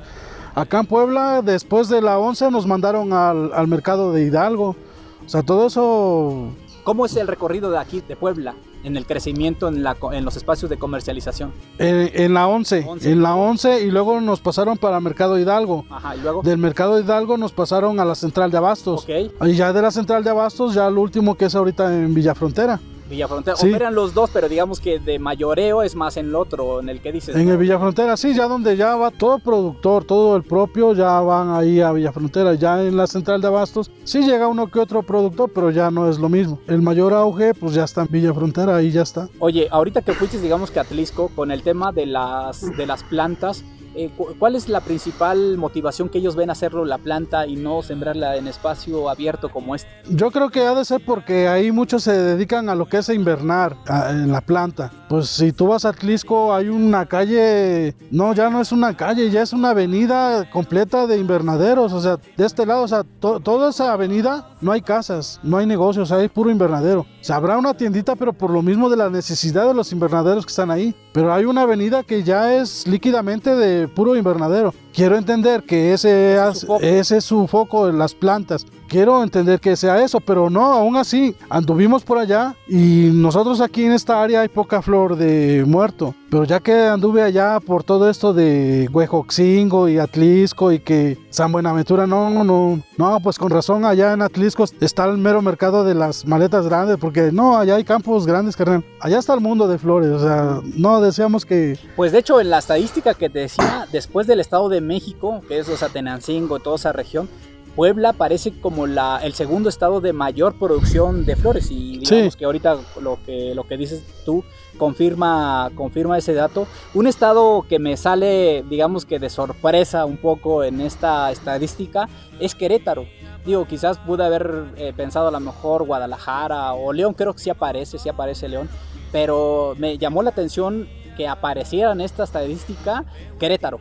Acá en Puebla, después de la 11, nos mandaron al, al mercado de Hidalgo. O sea, todo eso ¿Cómo es el recorrido de aquí, de Puebla, en el crecimiento en, la, en los espacios de comercialización? en, en la 11, 11. En la 11 y luego nos pasaron para Mercado Hidalgo. Ajá, y luego. Del Mercado Hidalgo nos pasaron a la Central de Abastos. Ok, Y ya de la Central de Abastos, ya lo último que es ahorita en Villafrontera. Villafrontera. Sí. Operan los dos, pero digamos que de mayoreo es más en el otro, en el que dices. En ¿no? el Villafrontera, sí, ya donde ya va todo productor, todo el propio, ya van ahí a Villafrontera. Ya en la central de abastos, sí llega uno que otro productor, pero ya no es lo mismo. El mayor auge, pues ya está en Villafrontera, ahí ya está. Oye, ahorita que fuiste, digamos que a Atlisco, con el tema de las, de las plantas, eh, cu- ¿cuál es la principal motivación que ellos ven hacerlo la planta y no sembrarla en espacio abierto como este? Yo creo que ha de ser porque ahí muchos se dedican a lo que es invernar a- en la planta. Pues si tú vas a Atlisco, hay una calle, no, ya no es una calle, ya es una avenida completa de invernaderos. O sea, de este lado, o sea, to- toda esa avenida no hay casas, no hay negocios, hay puro invernadero. O sea, habrá una tiendita, pero por lo mismo de la necesidad de los invernaderos que están ahí. Pero hay una avenida que ya es líquidamente de puro invernadero. Quiero entender que ese, Ese es su foco. ese es su foco en las plantas. Quiero entender que sea eso, pero no, aún así, anduvimos por allá y nosotros aquí en esta área hay poca flor de muerto. Pero ya que anduve allá por todo esto de Huejoxingo y Atlisco y que San Buenaventura, no, no, no, pues con razón allá en Atlisco está el mero mercado de las maletas grandes, porque no, allá hay campos grandes, carnal. Allá está el mundo de flores, o sea, no deseamos que... Pues de hecho, en la estadística que te decía, después del Estado de México, que es o sea, Tenancingo, toda esa región, Puebla parece como la, el segundo estado de mayor producción de flores y digamos que ahorita lo que, lo que dices tú confirma, confirma ese dato. Un estado que me sale, digamos que de sorpresa un poco en esta estadística es Querétaro. Digo, quizás pude haber eh, pensado a lo mejor Guadalajara o León, creo que sí aparece, sí aparece León, pero me llamó la atención que apareciera en esta estadística Querétaro.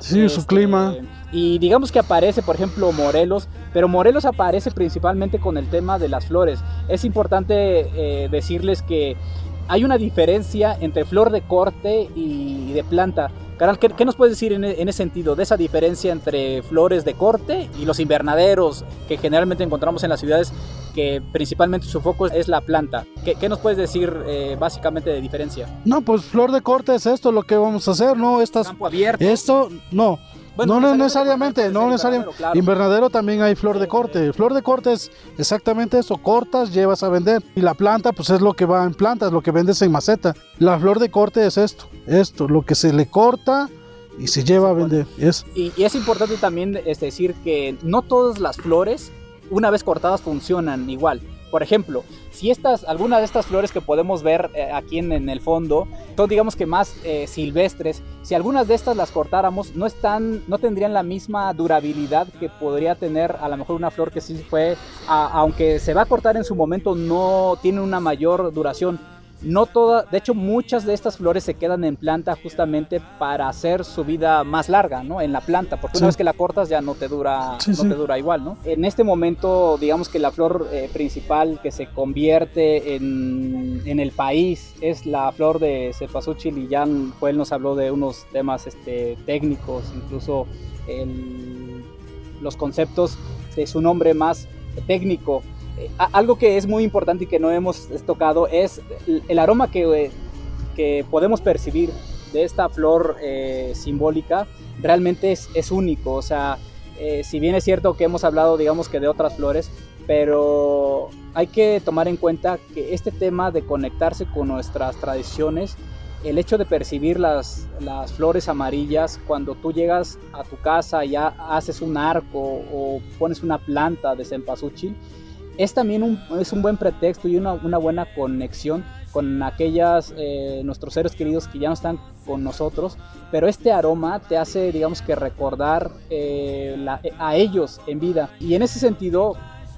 Sí, su este, clima. Y digamos que aparece, por ejemplo, Morelos, pero Morelos aparece principalmente con el tema de las flores. Es importante eh, decirles que hay una diferencia entre flor de corte y de planta. Caral, ¿qué, nos puedes decir en, ese sentido de esa diferencia entre flores de corte y los invernaderos que generalmente encontramos en las ciudades, que principalmente su foco es la planta? ¿Qué, nos puedes decir eh, básicamente de diferencia? No, pues flor de corte es esto lo que vamos a hacer, ¿no? Estas, Campo abierto. Esto, no no, necesariamente, no necesariamente. Invernadero también hay flor de corte. Flor de corte es exactamente eso, cortas, llevas a vender. Y la planta, pues es lo que va en plantas, lo que vendes en maceta. La flor de corte es esto, esto, lo que se le corta y se lleva a vender. Y, y es importante también es decir que no todas las flores, una vez cortadas, funcionan igual. Por ejemplo, si estas, algunas de estas flores que podemos ver eh, aquí en, el fondo son digamos que más eh, silvestres, si algunas de estas las cortáramos no están, no tendrían la misma durabilidad que podría tener a lo mejor una flor que sí fue, aunque se va a cortar en su momento, no tiene una mayor duración no todas, de hecho muchas de estas flores se quedan en planta justamente para hacer su vida más larga, ¿no? En la planta, porque una vez que la cortas ya no te dura, no te dura igual, ¿no? En este momento, digamos que la flor eh, principal que se convierte en, en, el país es la flor de cempasúchil y ya pues, él nos habló de unos temas este, técnicos, incluso los conceptos de su nombre más técnico algo que es muy importante y que no hemos tocado es el, aroma que, que, podemos percibir de esta flor eh, simbólica realmente es, es, único. O sea, eh, si bien es cierto que hemos hablado, digamos que de otras flores, pero hay que tomar en cuenta que este tema de conectarse con nuestras tradiciones, el hecho de percibir las, las flores amarillas cuando tú llegas a tu casa y ya haces un arco o pones una planta de cempasúchil, es también un, es un buen pretexto y una, una buena conexión con aquellas, eh, nuestros seres queridos que ya no están con nosotros, pero este aroma te hace, digamos que recordar eh, a ellos en vida. Y en ese sentido,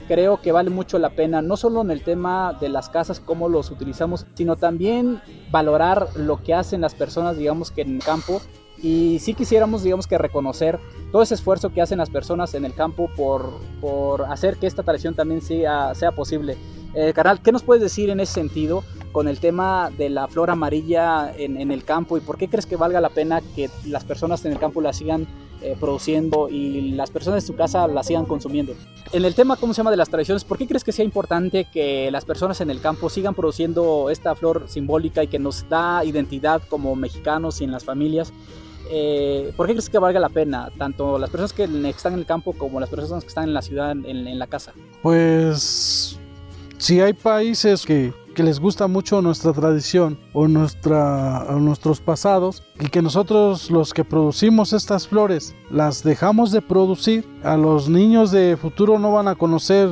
creo que vale mucho la pena, no solo en el tema de las casas, cómo los utilizamos, sino también valorar lo que hacen las personas, digamos que en el campo, y sí quisiéramos, digamos que reconocer todo ese esfuerzo que hacen las personas en el campo por, por hacer que esta tradición también sea, sea posible. Eh, Carnal, ¿qué nos puedes decir en ese sentido con el tema de la flor amarilla en, en, el campo y por qué crees que valga la pena que las personas en el campo la sigan eh, produciendo y las personas en su casa la sigan consumiendo? En el tema, ¿cómo se llama?, de las tradiciones, ¿por qué crees que sea importante que las personas en el campo sigan produciendo esta flor simbólica y que nos da identidad como mexicanos y en las familias? Eh, ¿por qué crees que valga la pena? Tanto las personas que están en el campo como las personas que están en la ciudad, en, la casa. Pues si hay países que, les gusta mucho nuestra tradición o, nuestros pasados y que nosotros los que producimos estas flores las dejamos de producir, a los niños de futuro no van a conocer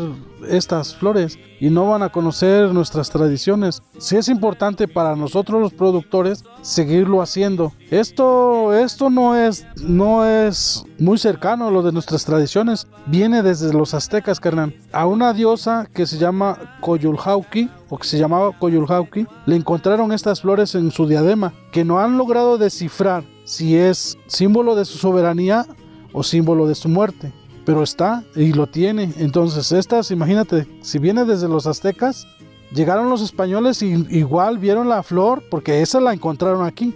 estas flores y no van a conocer nuestras tradiciones. Si es importante para nosotros los productores seguirlo haciendo. Esto, esto no es, no es muy cercano a lo de nuestras tradiciones. Viene desde los aztecas, carnal. A una diosa que se llama Coyulhauqui o que se llamaba Coyulhauqui, le encontraron estas flores en su diadema que no han logrado descifrar si es símbolo de su soberanía o símbolo de su muerte pero está y lo tiene. Entonces, estas, imagínate, si viene desde los aztecas, llegaron los españoles y igual vieron la flor, porque esa la encontraron aquí.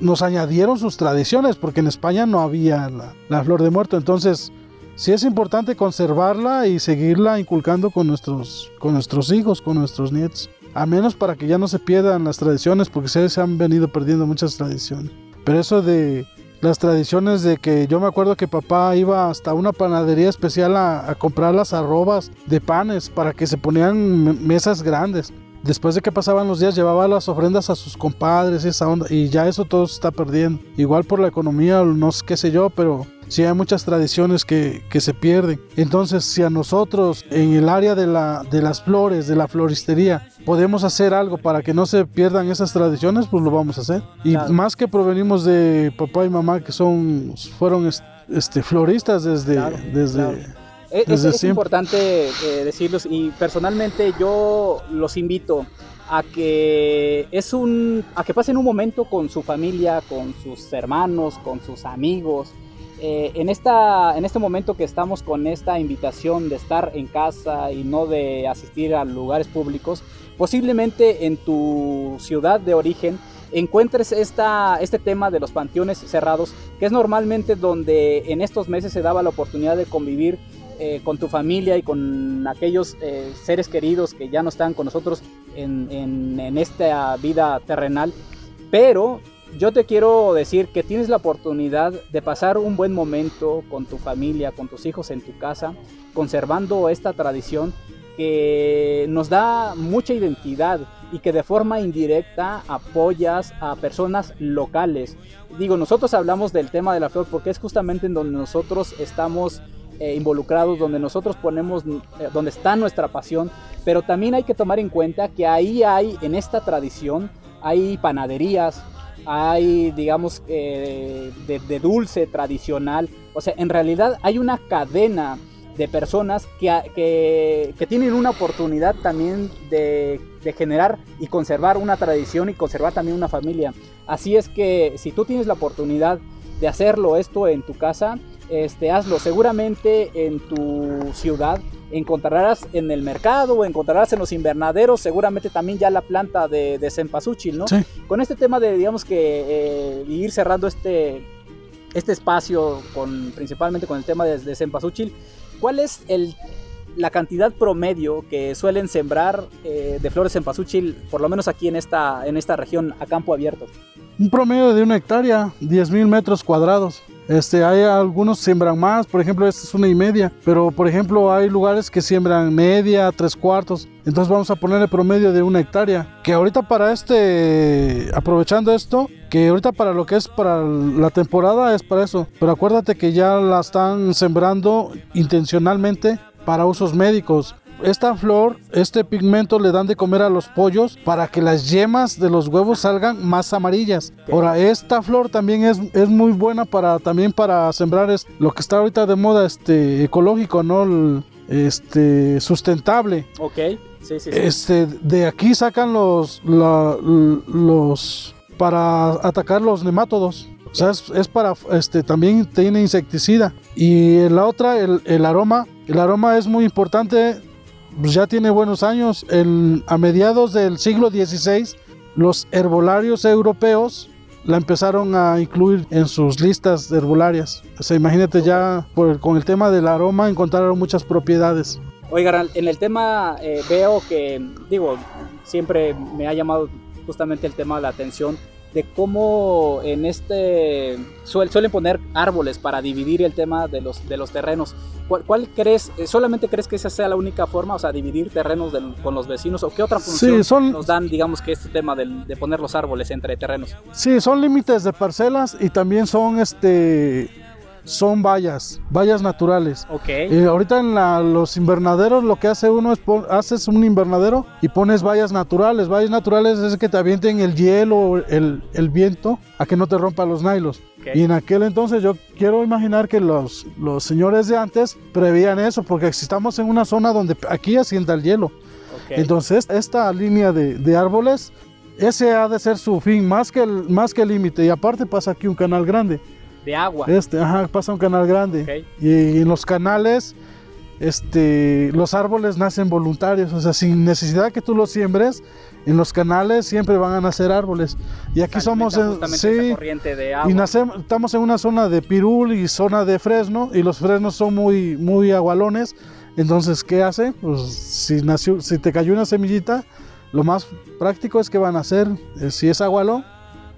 Nos añadieron sus tradiciones, porque en España no había la, flor de muerto. Entonces, sí es importante conservarla y seguirla inculcando con nuestros, con nuestros hijos, con nuestros nietos. A menos para que ya no se pierdan las tradiciones, porque se han venido perdiendo muchas tradiciones. Pero eso de las tradiciones de que yo me acuerdo que papá iba hasta una panadería especial a, comprar las arrobas de panes para que se ponían mesas grandes. Después de que pasaban los días llevaba las ofrendas a sus compadres y esa onda y ya eso todo se está perdiendo. Igual por la economía, no sé qué sé yo, pero sí hay muchas tradiciones que, que, se pierden. Entonces, si a nosotros en el área de, la, de las flores, de la floristería, podemos hacer algo para que no se pierdan esas tradiciones, pues lo vamos a hacer. Y más que provenimos de papá y mamá que son fueron este floristas desde desde Es, importante eh, decirlos y personalmente yo los invito a que es un a que pasen un momento con su familia, con sus hermanos, con sus amigos, eh, en, esta, en este momento que estamos con esta invitación de estar en casa y no de asistir a lugares públicos, posiblemente en tu ciudad de origen encuentres esta, este tema de los panteones cerrados, que es normalmente donde en estos meses se daba la oportunidad de convivir eh, con tu familia y con aquellos eh, seres queridos que ya no están con nosotros en, esta vida terrenal. Pero yo te quiero decir que tienes la oportunidad de pasar un buen momento con tu familia, con tus hijos en tu casa, conservando esta tradición que nos da mucha identidad y que de forma indirecta apoyas a personas locales. Digo, nosotros hablamos del tema de la flor porque es justamente en donde nosotros estamos eh, involucrados, donde nosotros ponemos, eh, donde está nuestra pasión, pero también hay que tomar en cuenta que ahí hay, en esta tradición, hay panaderías, hay, digamos, eh, de, dulce tradicional. O sea, en realidad hay una cadena de personas que, que, tienen una oportunidad también de, de, generar y conservar una tradición y conservar también una familia. Así es que si tú tienes la oportunidad de hacerlo esto en tu casa, este, hazlo. Seguramente en tu ciudad encontrarás en el mercado o encontrarás en los invernaderos seguramente también ya la planta de, de cempasúchil, ¿no? Con este tema de, digamos que, eh, ir cerrando este, este espacio con, principalmente con el tema de, de cempasúchil, ¿cuál es el la cantidad promedio que suelen sembrar eh, de flores cempasúchil, por lo menos aquí en esta, en esta región a campo abierto? Un promedio de una hectárea, 10 mil metros cuadrados. Este, hay algunos siembran más, por ejemplo, esta es una y media, pero por ejemplo hay lugares que siembran media, tres cuartos, entonces vamos a poner el promedio de una hectárea, que ahorita para este, aprovechando esto, que ahorita para lo que es para la temporada es para eso, pero acuérdate que ya la están sembrando intencionalmente para usos médicos, esta flor, este pigmento le dan de comer a los pollos para que las yemas de los huevos salgan más amarillas. Ahora, esta flor también es, es muy buena para también para sembrar es, lo que está ahorita de moda este ecológico, ¿no? este sustentable. Ok. Sí, sí, sí. Este, de aquí sacan los, los para atacar los nemátodos. O sea, es, para, este, también tiene insecticida. Y la otra, el, el aroma, el aroma es muy importante pues ya tiene buenos años. a mediados del siglo XVI, los herbolarios europeos la empezaron a incluir en sus listas herbolarias. O sea, imagínate ya con el tema del aroma encontraron muchas propiedades. Oigan, en el tema eh, veo que, digo, siempre me ha llamado justamente el tema de la atención de cómo en este suelen poner árboles para dividir el tema de los, de los terrenos. ¿Cuál, crees, eh, solamente crees que esa sea la única forma, o sea, dividir terrenos con los vecinos? ¿O qué otra función nos dan, digamos, que este tema de, de poner los árboles entre terrenos? Sí, son límites de parcelas y también son este son vallas, vallas naturales. Ok. Eh, ahorita en los invernaderos lo que hace uno es haces un invernadero y pones vallas naturales. Vallas naturales es que te avienten el hielo, el, el viento, a que no te rompa los nailos. Y en aquel entonces yo quiero imaginar que los, los señores de antes prevían eso, porque estamos en una zona donde aquí asienta el hielo. Entonces esta línea de, de, árboles, ese ha de ser su fin, más que el más que el límite. Y aparte pasa aquí un canal grande de agua. Este, ajá, pasa un canal grande. Y en los canales, este, los árboles nacen voluntarios, o sea, sin necesidad que tú los siembres, en los canales siempre van a nacer árboles. Y aquí somos en, sí, de agua. y nacemos, estamos en una zona de pirul y zona de fresno y los fresnos son muy muy agualones. Entonces, ¿qué hace? Pues si nació, si te cayó una semillita, lo más práctico es que van a hacer, eh, si es agualo,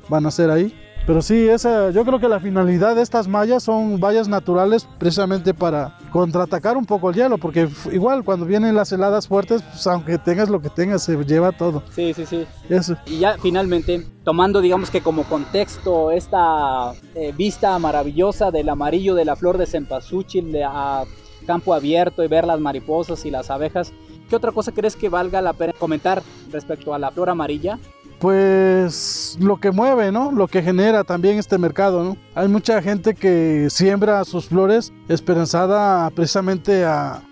van a ser ahí. Pero sí, esa, yo creo que la finalidad de estas mallas son vallas naturales precisamente para contraatacar un poco el hielo, porque igual cuando vienen las heladas fuertes, pues aunque tengas lo que tengas, se lleva todo. Sí, sí, sí. Eso. Y ya finalmente, tomando digamos que como contexto esta eh, vista maravillosa del amarillo de la flor de cempasúchil a campo abierto y ver las mariposas y las abejas, ¿qué otra cosa crees que valga la pena comentar respecto a la flor amarilla? Pues lo que mueve, ¿no? Lo que genera también este mercado, ¿no? Hay mucha gente que siembra sus flores esperanzada precisamente a,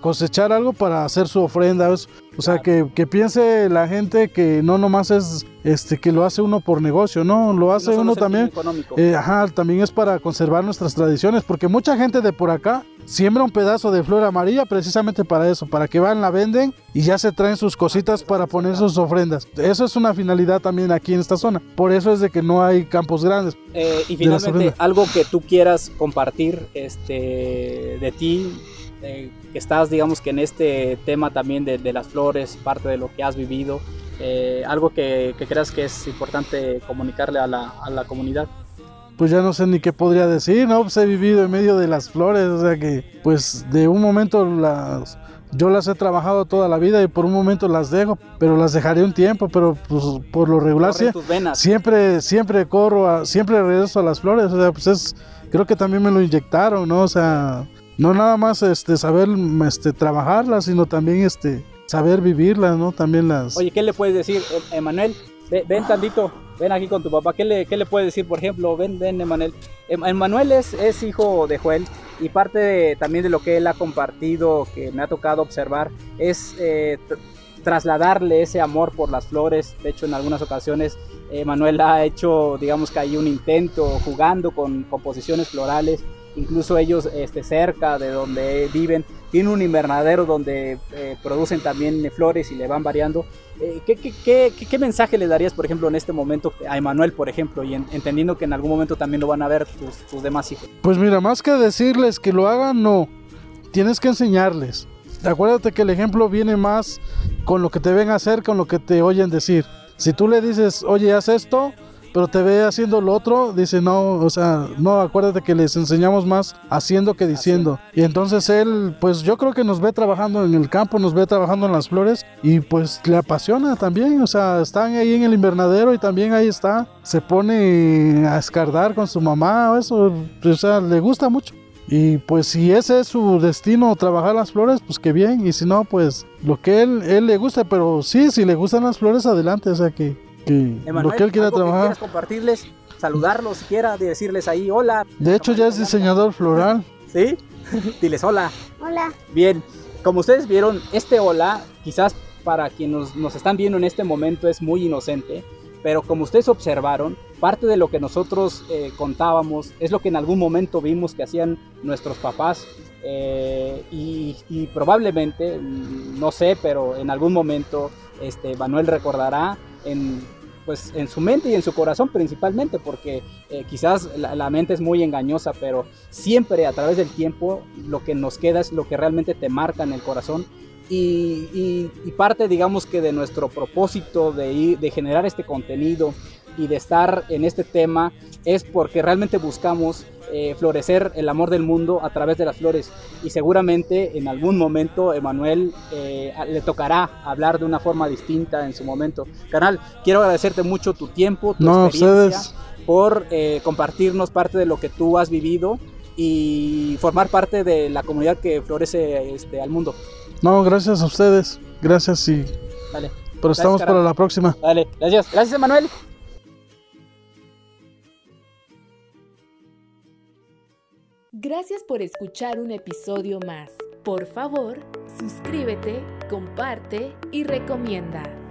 cosechar algo para hacer su ofrenda. O sea, que, piense la gente que no nomás es este que lo hace uno por negocio, no, lo hace uno también. Eh, ajá, también es para conservar nuestras tradiciones, porque mucha gente de por acá siembra un pedazo de flor amarilla precisamente para eso, para que van, la venden y ya se traen sus cositas para poner sus ofrendas. Eso es una finalidad también aquí en esta zona. Por eso es de que no hay campos grandes. Eh, y finalmente, algo que tú quieras compartir este, de ti, que estás, digamos que en este tema también de, las flores, parte de lo que has vivido, eh, algo que, creas que es importante comunicarle a la, a la comunidad pues ya no sé ni qué podría decir, ¿no? Pues he vivido en medio de las flores, o sea que pues de un momento las... Yo las he trabajado toda la vida y por un momento las dejo, pero las dejaré un tiempo, pero pues por lo regular siempre siempre corro, siempre regreso a las flores, o sea, pues es creo que también me lo inyectaron, ¿no? O sea, no nada más este saber este trabajarlas, sino también este saber vivirlas, ¿no? También las Oye, ¿qué le puedes decir, Emanuel? Ven, tantito, ven aquí con tu papá. ¿Qué le, qué le puedes decir, por ejemplo? Ven, ven, Emanuel. Em, Emanuel es, es hijo de Joel y parte también de lo que él ha compartido, que me ha tocado observar, es eh, trasladarle ese amor por las flores. De hecho, en algunas ocasiones, Emanuel ha hecho, digamos que hay un intento jugando con composiciones florales incluso ellos este, cerca de donde viven tienen un invernadero donde eh, producen también flores y le van variando. Eh, ¿qué, mensaje le darías, por ejemplo, en este momento a Emanuel, por ejemplo, y entendiendo que en algún momento también lo van a ver tus, tus demás hijos? Pues mira, más que decirles que lo hagan, no. Tienes que enseñarles. Acuérdate que el ejemplo viene más con lo que te ven hacer, con lo que te oyen decir. Si tú le dices, oye, haz esto, pero te ve haciendo lo otro, dice, no, o sea, no, acuérdate que les enseñamos más haciendo que diciendo. Y entonces él, pues yo creo que nos ve trabajando en el campo, nos ve trabajando en las flores y pues le apasiona también, o sea, están ahí en el invernadero y también ahí está, se pone a escardar con su mamá, o eso, o sea, le gusta mucho. Y pues si ese es su destino, trabajar las flores, pues qué bien. Y si no, pues lo que él, él le gusta. Pero sí, si le gustan las flores, adelante. O sea que que lo que él quiera trabajar. compartirles, saludarlos siquiera, decirles ahí hola. De hecho ya es diseñador floral. ¿Sí? Diles hola. Hola. Bien, como ustedes vieron, este hola, quizás para quienes nos, están viendo en este momento es muy inocente, pero como ustedes observaron, parte de lo que nosotros eh, contábamos es lo que en algún momento vimos que hacían nuestros papás eh, y, y, probablemente, no sé, pero en algún momento este, Manuel recordará en, pues, en su mente y en su corazón principalmente, porque eh, quizás la, mente es muy engañosa, pero siempre a través del tiempo lo que nos queda es lo que realmente te marca en el corazón. Y, parte, digamos que de nuestro propósito de, de generar este contenido y de estar en este tema es porque realmente buscamos eh, florecer el amor del mundo a través de las flores. Y seguramente en algún momento Emanuel eh, le tocará hablar de una forma distinta en su momento. Canal, quiero agradecerte mucho tu tiempo, tu experiencia, por eh, compartirnos parte de lo que tú has vivido y formar parte de la comunidad que florece este, al mundo. No, gracias a ustedes. Gracias y... Vale. Pero estamos para la próxima. Vale, gracias. Gracias, Emanuel. Gracias por escuchar un episodio más. Por favor, suscríbete, comparte y recomienda.